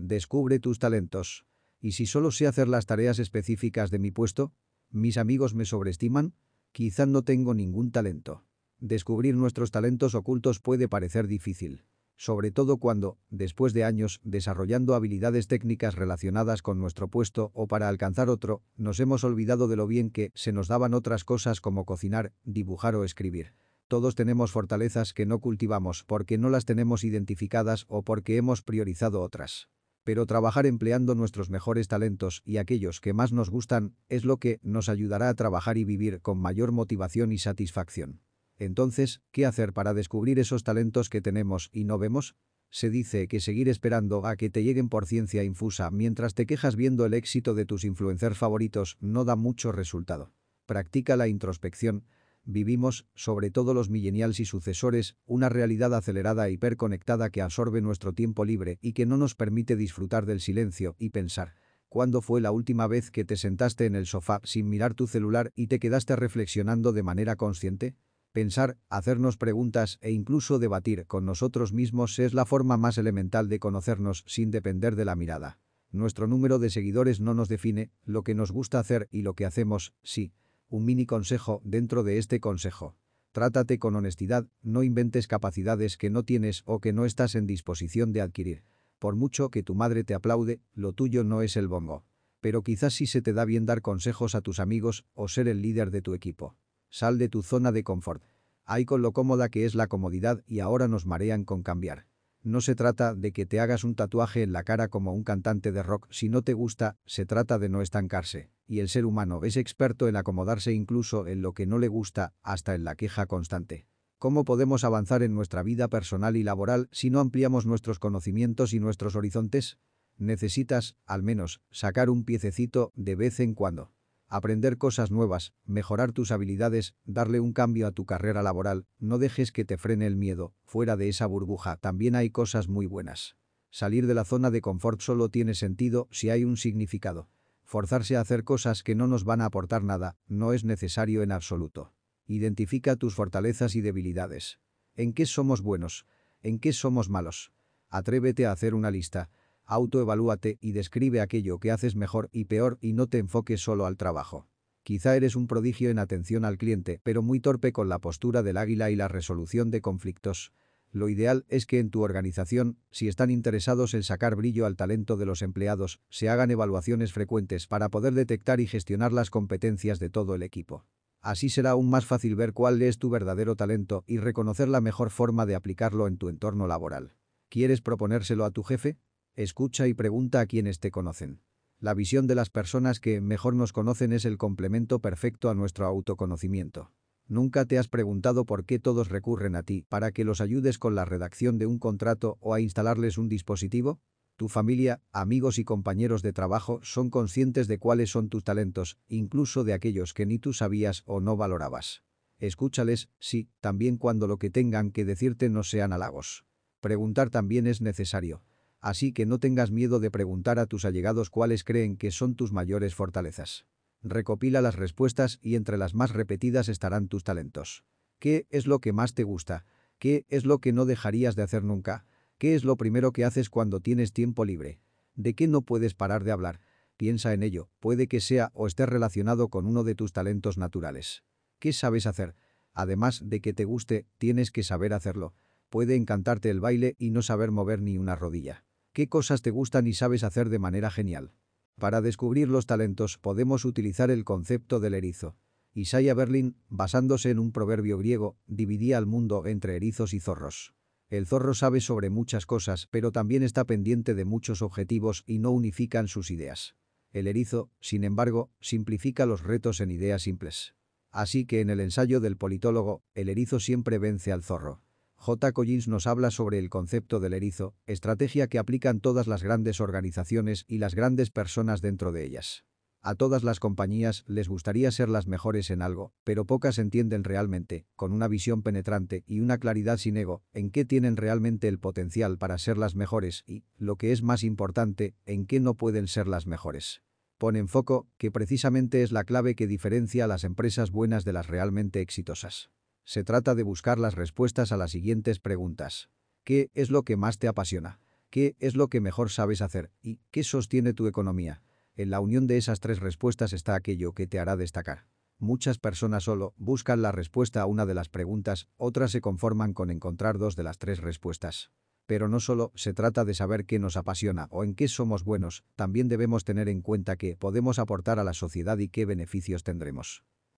Descubre tus talentos. ¿Y si solo sé hacer las tareas específicas de mi puesto? ¿Mis amigos me sobreestiman? Quizá no tengo ningún talento. Descubrir nuestros talentos ocultos puede parecer difícil. Sobre todo cuando, después de años desarrollando habilidades técnicas relacionadas con nuestro puesto o para alcanzar otro, nos hemos olvidado de lo bien que se nos daban otras cosas como cocinar, dibujar o escribir. Todos tenemos fortalezas que no cultivamos porque no las tenemos identificadas o porque hemos priorizado otras. Pero trabajar empleando nuestros mejores talentos y aquellos que más nos gustan es lo que nos ayudará a trabajar y vivir con mayor motivación y satisfacción. Entonces, ¿qué hacer para descubrir esos talentos que tenemos y no vemos? Se dice que seguir esperando a que te lleguen por ciencia infusa mientras te quejas viendo el éxito de tus influencers favoritos no da mucho resultado. Practica la introspección. Vivimos, sobre todo los millennials y sucesores, una realidad acelerada e hiperconectada que absorbe nuestro tiempo libre y que no nos permite disfrutar del silencio y pensar. ¿Cuándo fue la última vez que te sentaste en el sofá sin mirar tu celular y te quedaste reflexionando de manera consciente? Pensar, hacernos preguntas e incluso debatir con nosotros mismos es la forma más elemental de conocernos sin depender de la mirada. Nuestro número de seguidores no nos define, lo que nos gusta hacer y lo que hacemos, sí. Un mini consejo dentro de este consejo. Trátate con honestidad, no inventes capacidades que no tienes o que no estás en disposición de adquirir. Por mucho que tu madre te aplaude, lo tuyo no es el bongo. Pero quizás sí se te da bien dar consejos a tus amigos o ser el líder de tu equipo. Sal de tu zona de confort. Hay con lo cómoda que es la comodidad y ahora nos marean con cambiar. No se trata de que te hagas un tatuaje en la cara como un cantante de rock si no te gusta, se trata de no estancarse. Y el ser humano es experto en acomodarse incluso en lo que no le gusta, hasta en la queja constante. ¿Cómo podemos avanzar en nuestra vida personal y laboral si no ampliamos nuestros conocimientos y nuestros horizontes? Necesitas, al menos, sacar un piececito de vez en cuando aprender cosas nuevas, mejorar tus habilidades, darle un cambio a tu carrera laboral, no dejes que te frene el miedo, fuera de esa burbuja también hay cosas muy buenas. Salir de la zona de confort solo tiene sentido si hay un significado. Forzarse a hacer cosas que no nos van a aportar nada, no es necesario en absoluto. Identifica tus fortalezas y debilidades. ¿En qué somos buenos? ¿En qué somos malos? Atrévete a hacer una lista, Autoevalúate y describe aquello que haces mejor y peor y no te enfoques solo al trabajo. Quizá eres un prodigio en atención al cliente, pero muy torpe con la postura del águila y la resolución de conflictos. Lo ideal es que en tu organización, si están interesados en sacar brillo al talento de los empleados, se hagan evaluaciones frecuentes para poder detectar y gestionar las competencias de todo el equipo. Así será aún más fácil ver cuál es tu verdadero talento y reconocer la mejor forma de aplicarlo en tu entorno laboral. ¿Quieres proponérselo a tu jefe? Escucha y pregunta a quienes te conocen. La visión de las personas que mejor nos conocen es el complemento perfecto a nuestro autoconocimiento. ¿Nunca te has preguntado por qué todos recurren a ti para que los ayudes con la redacción de un contrato o a instalarles un dispositivo? Tu familia, amigos y compañeros de trabajo son conscientes de cuáles son tus talentos, incluso de aquellos que ni tú sabías o no valorabas. Escúchales, sí, también cuando lo que tengan que decirte no sean halagos. Preguntar también es necesario así que no tengas miedo de preguntar a tus allegados cuáles creen que son tus mayores fortalezas. Recopila las respuestas y entre las más repetidas estarán tus talentos. ¿Qué es lo que más te gusta? ¿Qué es lo que no dejarías de hacer nunca? ¿Qué es lo primero que haces cuando tienes tiempo libre? ¿De qué no puedes parar de hablar? Piensa en ello, puede que sea o esté relacionado con uno de tus talentos naturales. ¿Qué sabes hacer? Además de que te guste, tienes que saber hacerlo. Puede encantarte el baile y no saber mover ni una rodilla. ¿Qué cosas te gustan y sabes hacer de manera genial? Para descubrir los talentos podemos utilizar el concepto del erizo. Isaiah Berlin, basándose en un proverbio griego, dividía al mundo entre erizos y zorros. El zorro sabe sobre muchas cosas, pero también está pendiente de muchos objetivos y no unifican sus ideas. El erizo, sin embargo, simplifica los retos en ideas simples. Así que en el ensayo del politólogo, el erizo siempre vence al zorro. J. Collins nos habla sobre el concepto del erizo, estrategia que aplican todas las grandes organizaciones y las grandes personas dentro de ellas. A todas las compañías les gustaría ser las mejores en algo, pero pocas entienden realmente, con una visión penetrante y una claridad sin ego, en qué tienen realmente el potencial para ser las mejores y, lo que es más importante, en qué no pueden ser las mejores. Pon en foco que precisamente es la clave que diferencia a las empresas buenas de las realmente exitosas. Se trata de buscar las respuestas a las siguientes preguntas. ¿Qué es lo que más te apasiona? ¿Qué es lo que mejor sabes hacer? ¿Y qué sostiene tu economía? En la unión de esas tres respuestas está aquello que te hará destacar. Muchas personas solo buscan la respuesta a una de las preguntas, otras se conforman con encontrar dos de las tres respuestas. Pero no solo se trata de saber qué nos apasiona o en qué somos buenos, también debemos tener en cuenta qué podemos aportar a la sociedad y qué beneficios tendremos.